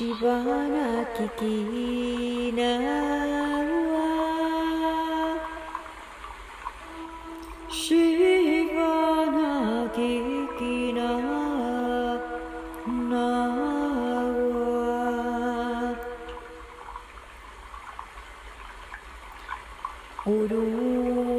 しばなききなわ。しばなききなわ。おる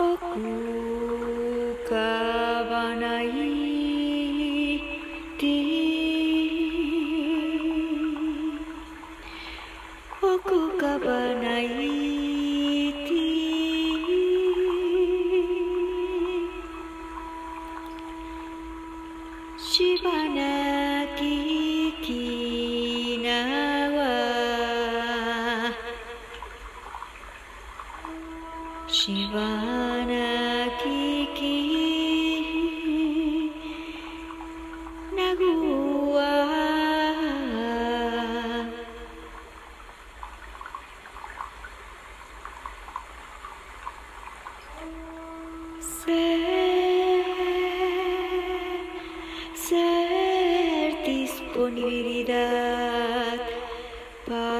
浮かばないて理浮かばない理しばない ಶಿವಾನ ಕಿ ನಗುವ. ser disponibilidad para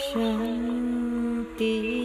पुरुषन्ति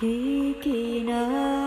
聞きな